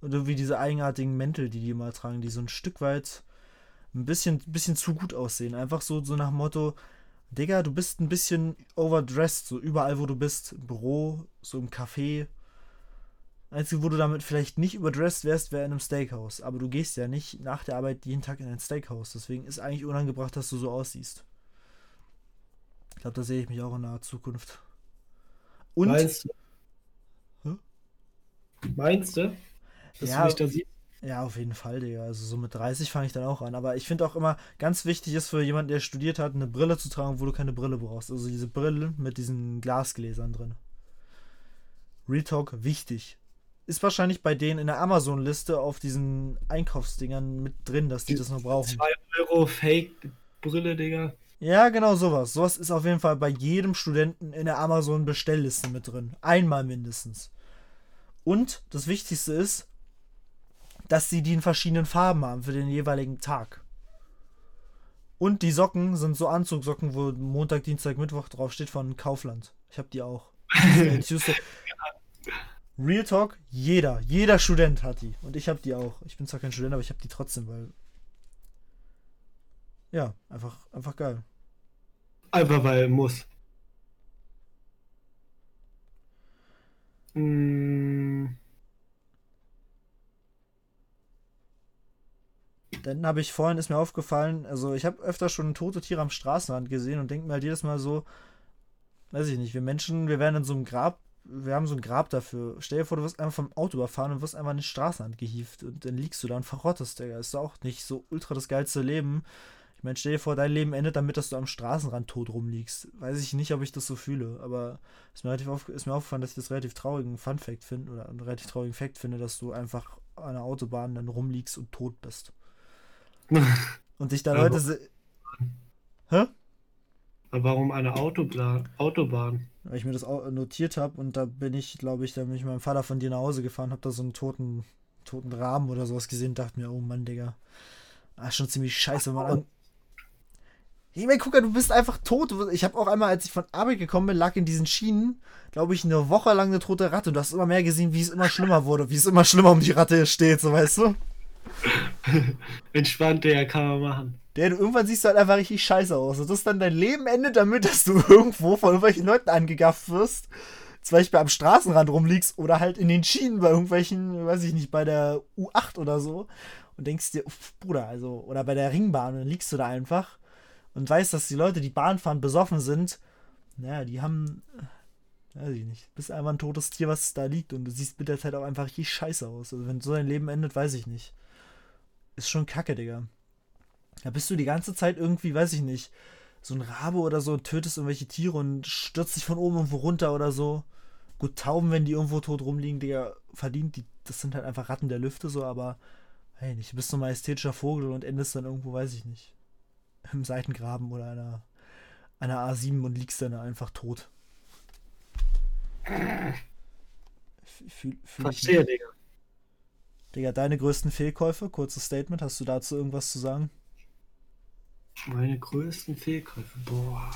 Und irgendwie diese eigenartigen Mäntel, die die mal tragen, die so ein Stück weit ein bisschen, bisschen zu gut aussehen. Einfach so, so nach Motto, Digga, du bist ein bisschen overdressed, so überall, wo du bist. Im Büro, so im Café. Einzige, wo du damit vielleicht nicht überdressed wärst, wäre in einem Steakhouse. Aber du gehst ja nicht nach der Arbeit jeden Tag in ein Steakhouse. Deswegen ist eigentlich unangebracht, dass du so aussiehst. Ich glaube, da sehe ich mich auch in naher Zukunft. Und. Meinst du? Hm? Meinst du? Dass ja, du mich da siehst? Ja, auf jeden Fall, Digga. Also so mit 30 fange ich dann auch an. Aber ich finde auch immer, ganz wichtig ist für jemanden, der studiert hat, eine Brille zu tragen, wo du keine Brille brauchst. Also diese Brille mit diesen Glasgläsern drin. Real Talk, wichtig. Ist wahrscheinlich bei denen in der Amazon-Liste auf diesen Einkaufsdingern mit drin, dass die das noch brauchen. 2 Euro Fake-Brille, Digga. Ja, genau sowas. Sowas ist auf jeden Fall bei jedem Studenten in der Amazon-Bestellliste mit drin. Einmal mindestens. Und das Wichtigste ist, dass sie die in verschiedenen Farben haben für den jeweiligen Tag. Und die Socken sind so Anzugsocken, wo Montag, Dienstag, Mittwoch draufsteht von Kaufland. Ich habe die auch. *laughs* Real Talk, jeder, jeder Student hat die. Und ich habe die auch. Ich bin zwar kein Student, aber ich habe die trotzdem, weil. Ja, einfach, einfach geil. Einfach weil muss. Mm. Dann habe ich vorhin, ist mir aufgefallen, also ich habe öfter schon tote Tiere am Straßenrand gesehen und denke mir halt jedes Mal so, weiß ich nicht, wir Menschen, wir werden in so einem Grab, wir haben so ein Grab dafür. Stell dir vor, du wirst einfach vom Auto überfahren und wirst einfach in den Straßenrand gehievt und dann liegst du da und verrottest, Digga. Ist auch nicht so ultra das geilste Leben. Ich meine, stell dir vor, dein Leben endet damit, dass du am Straßenrand tot rumliegst. Weiß ich nicht, ob ich das so fühle, aber ist mir, relativ auf, ist mir aufgefallen, dass ich das relativ traurigen Fun-Fact finde oder einen relativ traurigen Fact finde, dass du einfach an der Autobahn dann rumliegst und tot bist. *laughs* und dich da Leute. Se Hä? Aber warum eine Autobahn? Autobahn? Weil ich mir das notiert habe und da bin ich, glaube ich, da bin ich mit meinem Vater von dir nach Hause gefahren, habe da so einen toten, toten Rahmen oder sowas gesehen, dachte mir, oh Mann, Digga. Ah, schon ziemlich scheiße, wenn man an, ich meine, guck mal, du bist einfach tot. Ich habe auch einmal, als ich von Arbeit gekommen bin, lag in diesen Schienen, glaube ich, eine Woche lang eine tote Ratte. Und du hast immer mehr gesehen, wie es immer schlimmer wurde, wie es immer schlimmer um die Ratte steht, so weißt du? *laughs* Entspannt, der kann man machen. Der, irgendwann siehst du halt einfach richtig scheiße aus. Und das dann dein Leben endet damit, *laughs* dass du irgendwo von irgendwelchen Leuten angegafft wirst. Zum Beispiel am Straßenrand rumliegst oder halt in den Schienen bei irgendwelchen, weiß ich nicht, bei der U8 oder so. Und denkst dir, uff, Bruder, also, oder bei der Ringbahn, dann liegst du da einfach und weiß, dass die Leute, die Bahn fahren, besoffen sind, naja, die haben, weiß ich nicht, bist einfach ein totes Tier, was da liegt und du siehst mit der Zeit auch einfach richtig scheiße aus. Also wenn so dein Leben endet, weiß ich nicht. Ist schon kacke, Digga. Da bist du die ganze Zeit irgendwie, weiß ich nicht, so ein Rabe oder so und tötest irgendwelche Tiere und stürzt dich von oben irgendwo runter oder so. Gut, Tauben, wenn die irgendwo tot rumliegen, Digga, verdient, die, das sind halt einfach Ratten der Lüfte so, aber hey, nicht, du bist so ein majestätischer Vogel und endest dann irgendwo, weiß ich nicht, im Seitengraben oder einer, einer A7 und liegst dann einfach tot. Fühl Verstehe, Digga. Digga, deine größten Fehlkäufe, kurzes Statement, hast du dazu irgendwas zu sagen? Meine größten Fehlkäufe, boah.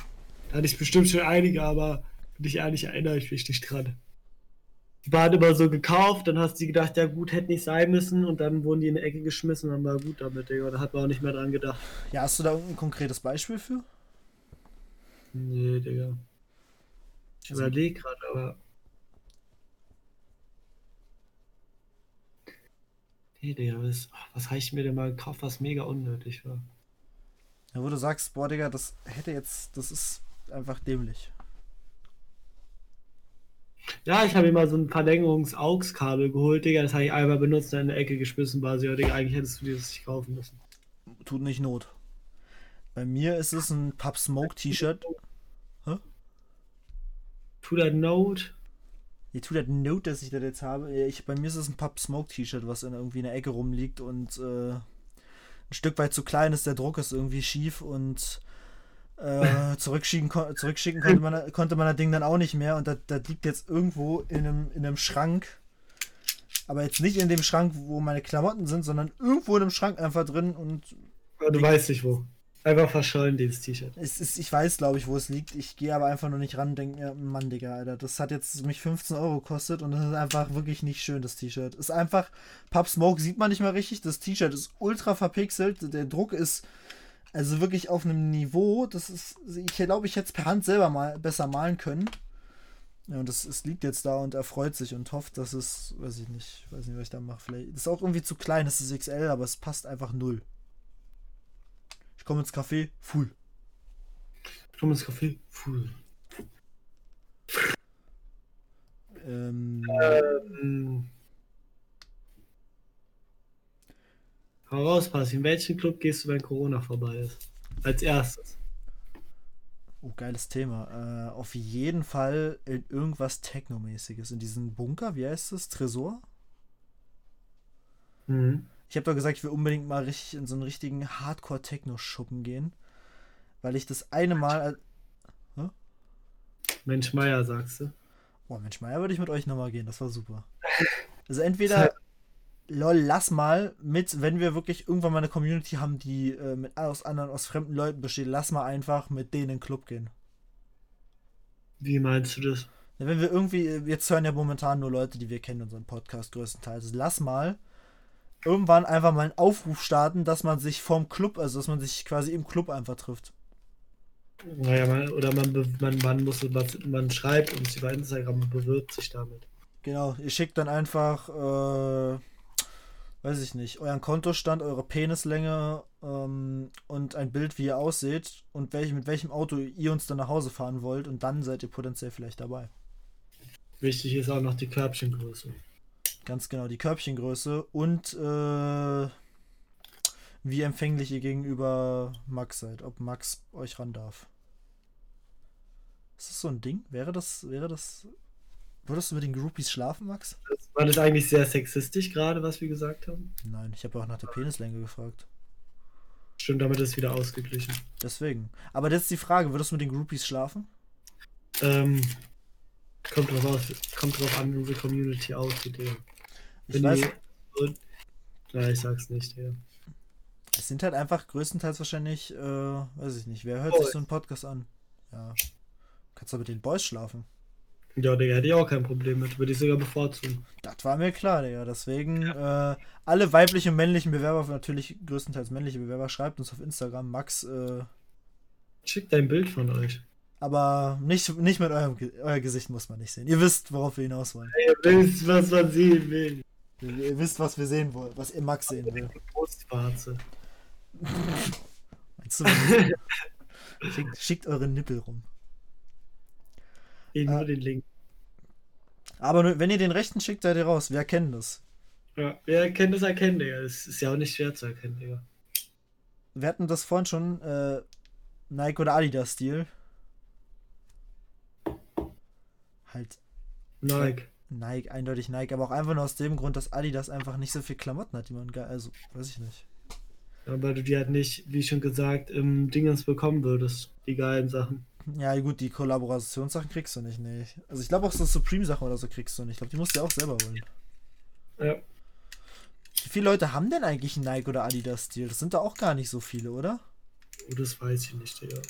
Da hatte ich bestimmt schon einige, aber ich ehrlich, erinnere ich mich nicht dran. Die waren immer so gekauft, dann hast du gedacht, ja gut, hätte nicht sein müssen und dann wurden die in die Ecke geschmissen und dann war gut damit, Digga. Da hat man auch nicht mehr dran gedacht. Ja, hast du da irgendein konkretes Beispiel für? Nee, Digga. Ich Also- überlege gerade, aber. Nee, Digga, was, was habe ich mir denn mal gekauft, was mega unnötig war? Ja, wo du sagst, boah, Digga, das hätte jetzt, das ist einfach dämlich. Ja, ich habe mir mal so ein Verlängerungs-AUX-Kabel geholt, Digga. Das habe ich einmal benutzt und in der Ecke geschmissen, war so, ja, Digga, eigentlich hättest du dir das nicht kaufen müssen. Tut nicht Not. Bei mir ist es ein Pub Smoke T-Shirt. To that note. Ihr tut das Note, dass ich das jetzt habe. Ich, bei mir ist es ein Pub Smoke T-Shirt, was in, irgendwie in der Ecke rumliegt und äh, ein Stück weit zu klein ist. Der Druck ist irgendwie schief und äh, *laughs* zurückschicken, zurückschicken konnte, man, konnte man das Ding dann auch nicht mehr. Und das, das liegt jetzt irgendwo in einem, in einem Schrank. Aber jetzt nicht in dem Schrank, wo meine Klamotten sind, sondern irgendwo in einem Schrank einfach drin. Und Aber du weißt nicht wo. Einfach verschollen, dieses T-Shirt. es ist, ich weiß, glaube ich, wo es liegt. Ich gehe aber einfach nur nicht ran und denke mir, Mann, Digga, Alter, das hat jetzt mich 15 Euro gekostet und das ist einfach wirklich nicht schön, das T-Shirt. Ist einfach, Pub Smoke sieht man nicht mal richtig. Das T-Shirt ist ultra verpixelt. Der Druck ist also wirklich auf einem Niveau, das ist, ich glaube, ich hätte es per Hand selber mal besser malen können. Ja, und es, es liegt jetzt da und er freut sich und hofft, dass es, weiß ich nicht, weiß nicht, was ich da mache. Vielleicht das ist auch irgendwie zu klein, das ist XL, aber es passt einfach null. Ich komme ins Café, full. Komm ins Café. Puh. Ähm, Ähm. Hau raus, Passi. In welchen Club gehst du, wenn Corona vorbei ist? Als erstes. Oh, geiles Thema. Äh, auf jeden Fall in irgendwas Technomäßiges. In diesem Bunker, wie heißt das? Tresor? Mhm. Ich habe doch gesagt, ich will unbedingt mal richtig in so einen richtigen Hardcore-Techno-Schuppen gehen. Weil ich das eine Mal. Mensch Meier, sagst du? Boah, Mensch, Meier würde ich mit euch nochmal gehen. Das war super. Also *laughs* entweder. Lol, lass mal mit, wenn wir wirklich irgendwann mal eine Community haben, die äh, mit aus anderen, aus fremden Leuten besteht, lass mal einfach mit denen in den Club gehen. Wie meinst du das? Wenn wir irgendwie, jetzt hören ja momentan nur Leute, die wir kennen, unseren Podcast größtenteils. Lass mal irgendwann einfach mal einen Aufruf starten, dass man sich vom Club, also dass man sich quasi im Club einfach trifft. Naja, man, oder man, man, man muss was, man schreibt uns über Instagram und bewirbt sich damit. Genau, ihr schickt dann einfach, äh, weiß ich nicht, euren Kontostand, eure Penislänge ähm, und ein Bild, wie ihr ausseht und welch, mit welchem Auto ihr uns dann nach Hause fahren wollt und dann seid ihr potenziell vielleicht dabei. Wichtig ist auch noch die Körbchengröße. Ganz genau, die Körbchengröße und äh, wie empfänglich ihr gegenüber Max seid, ob Max euch ran darf. Ist das so ein Ding? Wäre das, wäre das. Würdest du mit den Groupies schlafen, Max? Das war das eigentlich sehr sexistisch gerade, was wir gesagt haben? Nein, ich habe auch nach der Penislänge gefragt. Stimmt, damit ist wieder ausgeglichen. Deswegen. Aber jetzt die Frage, würdest du mit den Groupies schlafen? Ähm, kommt drauf aus, kommt drauf an, wie unsere Community aussieht, ja. Ich weiß, die- und, ja, ich sag's nicht, ja. es sind halt einfach größtenteils wahrscheinlich, äh, weiß ich nicht, wer hört Boys. sich so einen Podcast an? Ja. Kannst du mit den Boys schlafen? Ja, Digga, hätte ich auch kein Problem mit. Würde ich sogar bevorzugen. Das war mir klar, Digga. Deswegen, äh, alle weiblichen und männlichen Bewerber, natürlich größtenteils männliche Bewerber, schreibt uns auf Instagram, Max, äh, Schickt ein Bild von euch. aber nicht, nicht mit eurem Ge euer Gesicht muss man nicht sehen. Ihr wisst, worauf wir hinaus wollen. Ihr wisst, was man sehen will. Ihr, wisst, was wir sehen wollen, was ihr Max sehen will. Brustwarze. *laughs* Schickt, schickt eure Nippel rum. Eh nur den Link. Aber wenn ihr den rechten schickt, seid ihr raus. Wer kennt das? Ja, wer kennt das erkennen, Digga. Das ist ja auch nicht schwer zu erkennen, Digga. Wir hatten das vorhin schon, äh, Nike oder Adidas-Stil. Halt, Nike. Nike, eindeutig Nike, aber auch einfach nur aus dem Grund, dass Adidas einfach nicht so viel Klamotten hat, die man geil, also, weiß ich nicht. Ja, weil du die halt nicht, wie schon gesagt, im Dingens bekommen würdest. Die geilen Sachen. Ja, gut, die Kollaborationssachen kriegst du nicht, nee. Also ich glaube auch so Supreme-Sachen oder so kriegst du nicht. Ich glaube, die musst du ja auch selber holen. Ja. Wie viele Leute haben denn eigentlich einen Nike oder Adidas-Stil? Das sind da auch gar nicht so viele, oder? Oh, das weiß ich nicht, Digga.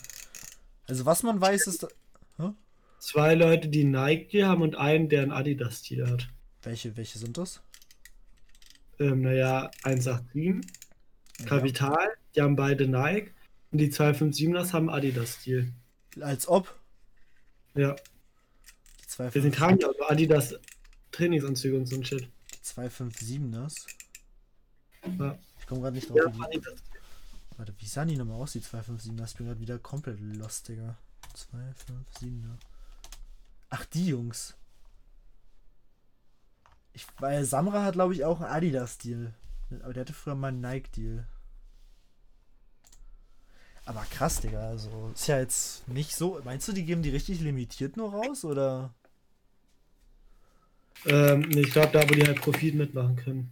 Also was man weiß ist. Zwei Leute, die Nike haben und einen, der einen Adidas-Stil hat. Welche, welche sind das? Ähm, naja, 187, Kapital, die haben beide Nike und die 257ers haben Adidas-Stil. Ja, als ob. Ja, Die zwei wir sind tragen ja auch Adidas Trainingsanzüge und so ein Shit. Die 257ers. Ja. Ich komme gerade nicht drauf. Ja, wie die, warte, wie sahen die nochmal aus, die 257ers? Ich bin gerade wieder komplett lost, Digga. 257er. Ach, die Jungs. Ich, weil Samra hat, glaube ich, auch einen Adidas-Stil. Aber der hatte früher mal einen Nike-Deal. Aber krass, Digga. Also, ist ja jetzt nicht so. Meinst du, die geben die richtig limitiert nur raus? Oder? Ähm, ich glaube, da, wo die halt Profit mitmachen können.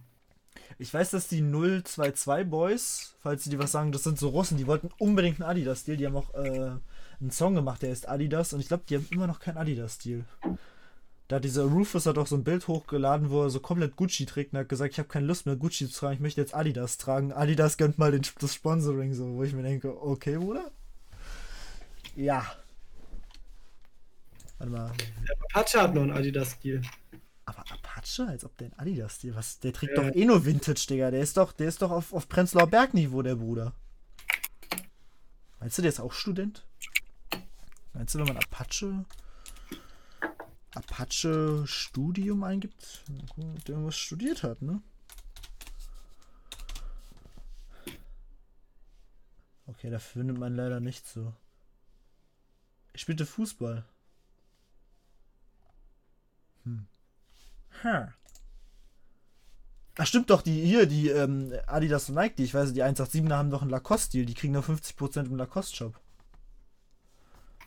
Ich weiß, dass die 022 Boys, falls sie dir was sagen, das sind so Russen, die wollten unbedingt einen Adidas-Stil. Die haben auch äh, einen Song gemacht, der ist Adidas. Und ich glaube, die haben immer noch keinen Adidas-Stil. Da hat dieser Rufus hat auch so ein Bild hochgeladen, wo er so komplett Gucci trägt und hat gesagt, ich habe keine Lust mehr Gucci zu tragen, ich möchte jetzt Adidas tragen. Adidas gönnt mal den, das Sponsoring, so, wo ich mir denke, okay, Bruder? Ja. Warte mal. Apache hat noch einen Adidas-Stil. Aber Apache, als ob der ein Adidas-Stil, was? Der trägt Ja. doch eh nur Vintage, Digga. Der ist doch, der ist doch auf, auf Prenzlauer Bergniveau, der Bruder. Meinst du, der ist auch Student? Meinst du, wenn man Apache Apache Studium eingibt, gut, der irgendwas studiert hat, ne? Okay, da findet man leider nicht so. Ich spielte Fußball. Hm. Ha. Ach stimmt doch, die hier, die ähm, Adidas und Nike, die ich weiß, die 187er haben doch einen Lacoste-Deal, die kriegen nur 50% im Lacoste-Shop.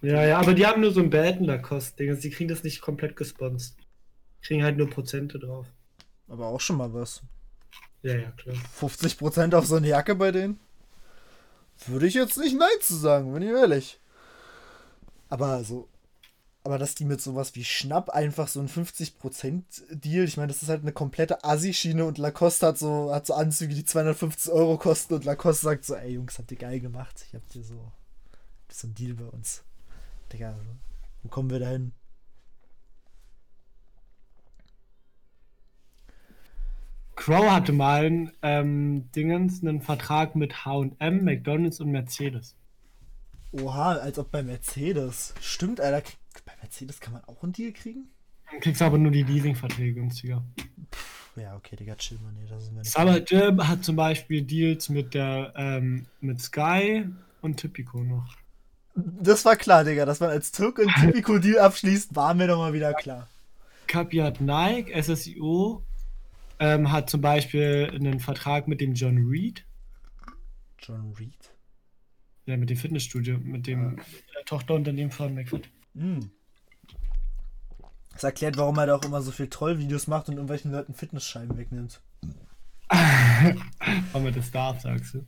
Ja, ja, aber die haben nur so einen Bad Lacoste-Ding. Also die kriegen das nicht komplett gesponsert. Kriegen halt nur Prozente drauf. Aber auch schon mal was. Ja, ja, klar. 50% auf so eine Jacke bei denen? Würde ich jetzt nicht Nein zu sagen, bin ich ehrlich. Aber so. Aber dass die mit sowas wie Schnapp einfach so ein 50% Deal, ich meine, das ist halt eine komplette Assi-Schiene und Lacoste hat so, hat so Anzüge, die 250 Euro kosten und Lacoste sagt so, ey Jungs, habt ihr geil gemacht. Ich hab dir so, so ein Deal bei uns. Digga, wo kommen wir da hin? Crow hatte mal einen, ähm, Dingens, einen Vertrag mit H&M, McDonalds und Mercedes. Oha, als ob bei Mercedes. Stimmt, Alter. krieg- Bei Mercedes kann man auch einen Deal kriegen? Dann kriegst du aber nur die Leasingverträge günstiger. Ja, okay, Digga, chill mal. Nee, das nicht. Summer Jim hat zum Beispiel Deals mit der, ähm, mit Sky und Typico noch. Das war klar, Digga, dass man als Türk einen Typico-Deal *laughs* abschließt, war mir doch mal wieder klar. Kapi hat Nike, SSIO ähm, hat zum Beispiel einen Vertrag mit dem John Reed, John Reed? ja, mit dem Fitnessstudio, mit dem äh, Tochterunternehmen von McFit. Hm. Das erklärt, warum er da auch immer so viel Trollvideos macht und irgendwelchen Leuten Fitnessscheiben wegnimmt. *laughs* Warum er das darf, sagst du?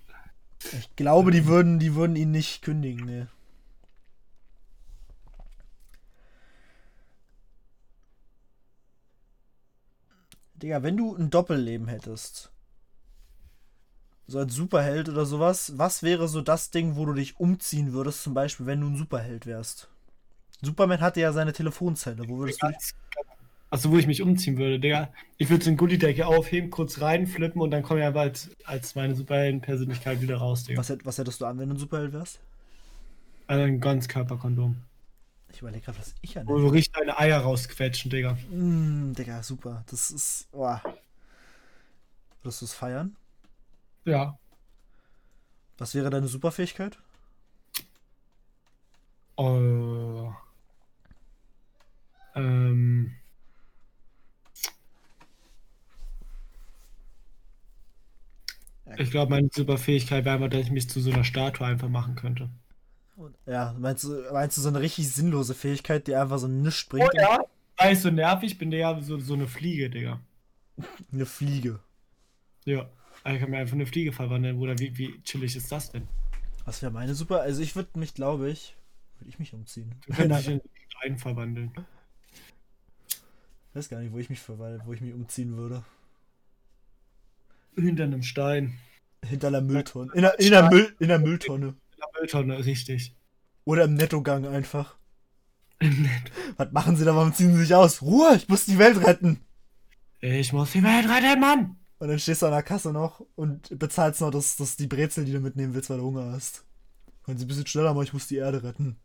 Ich glaube, die würden, die würden ihn nicht kündigen, ne. Digga, wenn du ein Doppelleben hättest, so als Superheld oder sowas, was wäre so das Ding, wo du dich umziehen würdest, zum Beispiel, wenn du ein Superheld wärst? Superman hatte ja seine Telefonzelle, wo würdest du dich... Achso, wo ich mich umziehen würde, Digga. Ich würde so eine Goodie-Decke aufheben, kurz reinflippen und dann komme ich einfach als, als meine Superhelden-Persönlichkeit wieder raus, Digga. Was, was hättest du an, wenn du ein Superheld wärst? Also ein Ganzkörperkondom. Ich überlege gerade, was ich an Wo du richtig deine Eier rausquetschen, Digga. Mm, Digga, super. Das ist. Oh. Würdest du es feiern? Ja. Was wäre deine Superfähigkeit? Oh. Ähm. Ich glaube, meine Superfähigkeit wäre einfach, dass ich mich zu so einer Statue einfach machen könnte. Ja, meinst du, meinst du so eine richtig sinnlose Fähigkeit, die einfach so nichts bringt? Oh ja, Weil ich so nervig bin, Digga, so, so eine Fliege, Digga. *laughs* Eine Fliege. Ja. Also Ich kann mir einfach eine Fliege verwandeln, Bruder. Wie, wie chillig ist das denn? Was wäre meine super? Also ich würde mich, glaube ich, würde ich mich umziehen. Du könntest *laughs* dich in einen verwandeln. Ich weiß gar nicht, wo ich mich verwal- wo ich mich umziehen würde. Hinter einem Stein. Hinter einer Mülltonne. In der, in der, Müll, in der Mülltonne. In der Mülltonne, richtig. Oder im Nettogang einfach. Was machen sie da? Warum ziehen sie sich aus? Ruhe, ich muss die Welt retten. Ich muss die Welt retten, Mann! Und dann stehst du an der Kasse noch und bezahlst noch das, das die Brezel, die du mitnehmen willst, weil du Hunger hast. Können sie ein bisschen schneller machen, ich muss die Erde retten.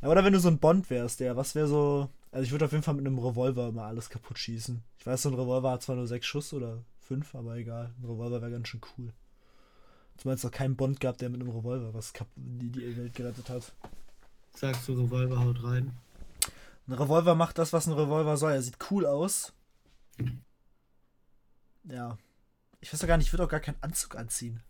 Ja, oder wenn du so ein Bond wärst, der, was wäre so. Also ich würde auf jeden Fall mit einem Revolver immer alles kaputt schießen. Ich weiß, so ein Revolver hat zwar nur sechs Schuss oder fünf, aber egal. Ein Revolver wäre ganz schön cool. Zumal es noch keinen Bond gab, der mit einem Revolver was die, die Welt gerettet hat. Sagst du, Revolver haut rein. Ein Revolver macht das, was ein Revolver soll. Er sieht cool aus. Ja. Ich weiß doch gar nicht, ich würde auch gar keinen Anzug anziehen.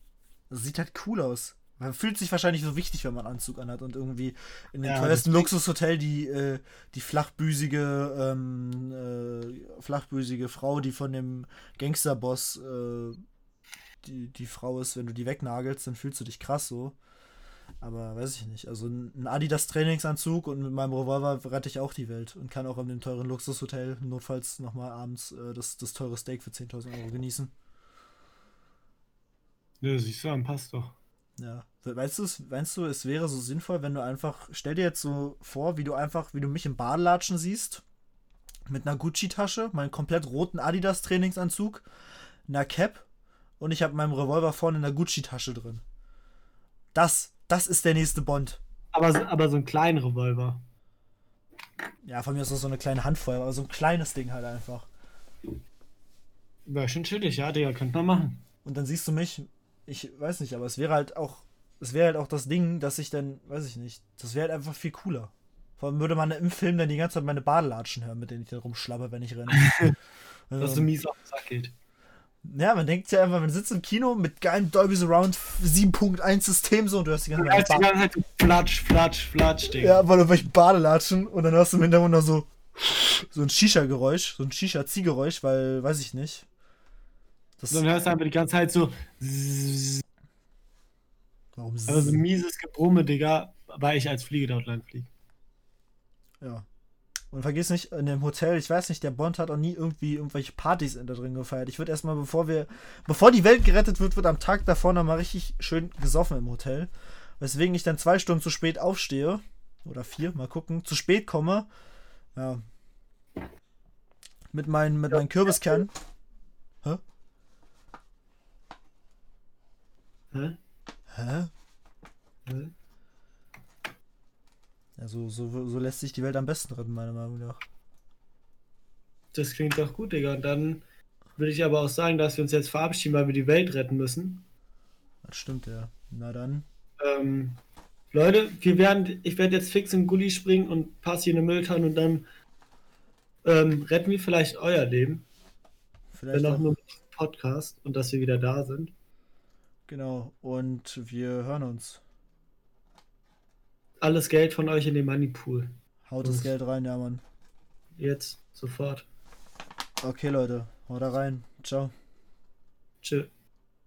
Das sieht halt cool aus. Man fühlt sich wahrscheinlich so wichtig, wenn man Anzug anhat und irgendwie in dem Ja, teuersten Luxushotel die, äh, die flachbüsige, ähm, äh, flachbüsige Frau, die von dem Gangsterboss äh, die, die Frau ist, wenn du die wegnagelst, dann fühlst du dich krass so. Aber weiß ich nicht. Also ein Adidas Trainingsanzug und mit meinem Revolver rette ich auch die Welt und kann auch in dem teuren Luxushotel notfalls nochmal abends äh, das, das teure Steak für 10.000 Euro genießen. Ja, siehst du, dann passt doch. Ja. Weißt du, es- meinst du, es wäre so sinnvoll, wenn du einfach, stell dir jetzt so vor, wie du einfach, wie du mich im Badelatschen siehst, mit einer Gucci-Tasche, meinen komplett roten Adidas-Trainingsanzug, einer Cap und ich habe meinem Revolver vorne in der Gucci-Tasche drin. Das, das ist der nächste Bond. Aber, so- aber so einen kleinen Revolver. Ja, von mir ist das so eine kleine Handvoll, aber so ein kleines Ding halt einfach. Wäre schon chillig, ja, Digga, könnte man machen. Und dann siehst du mich, ich weiß nicht, aber es wäre halt auch, es wäre halt auch das Ding, dass ich dann, weiß ich nicht, das wäre halt einfach viel cooler. Vor allem würde man im Film dann die ganze Zeit meine Badelatschen hören, mit denen ich dann rumschlabber, wenn ich renne. Dass du ähm, mies auf den Sack geht. Ja, man denkt ja einfach, man sitzt im Kino mit geilem Dolby Surround 7.1 System so und du hörst die ganze Du Zeit hörst die ganze Zeit so flatsch, flatsch, flatsch, Digga. ja, weil irgendwelche Badelatschen und dann hörst du im Hintergrund noch so so ein Shisha-Geräusch, so ein Shisha-Ziehgeräusch, weil, weiß ich nicht. Das, Dann hörst du einfach die ganze Zeit so. warum Also so ein mieses Gebrumme, Digga, weil ich als Fliege dort lang fliege. Ja. Und vergiss nicht, in dem Hotel, ich weiß nicht, der Bond hat auch nie irgendwie irgendwelche Partys in da drin gefeiert. Ich würde erstmal, bevor wir, bevor die Welt gerettet wird, wird am Tag davor nochmal richtig schön gesoffen im Hotel. Weswegen ich dann zwei Stunden zu spät aufstehe. Oder vier, mal gucken. Zu spät komme. Ja. Mit meinen, mit meinen Kürbiskernen. Hä? Hä? Hä? Ja, so, so, so lässt sich die Welt am besten retten, meiner Meinung nach. Das klingt doch gut, Digga. Und dann würde ich aber auch sagen, dass wir uns jetzt verabschieden, weil wir die Welt retten müssen. Das stimmt, ja. Na dann. Ähm, Leute, wir werden, ich werde jetzt fix in den Gully springen und passe hier eine Mülltonne und dann ähm, retten wir vielleicht euer Leben. Vielleicht Wenn auch nur Podcast und dass wir wieder da sind. Genau. Und wir hören uns. Alles Geld von euch in den Moneypool. Haut das Geld rein, ja, Mann. Jetzt, sofort. Okay, Leute. Haut da rein. Ciao. Tschö.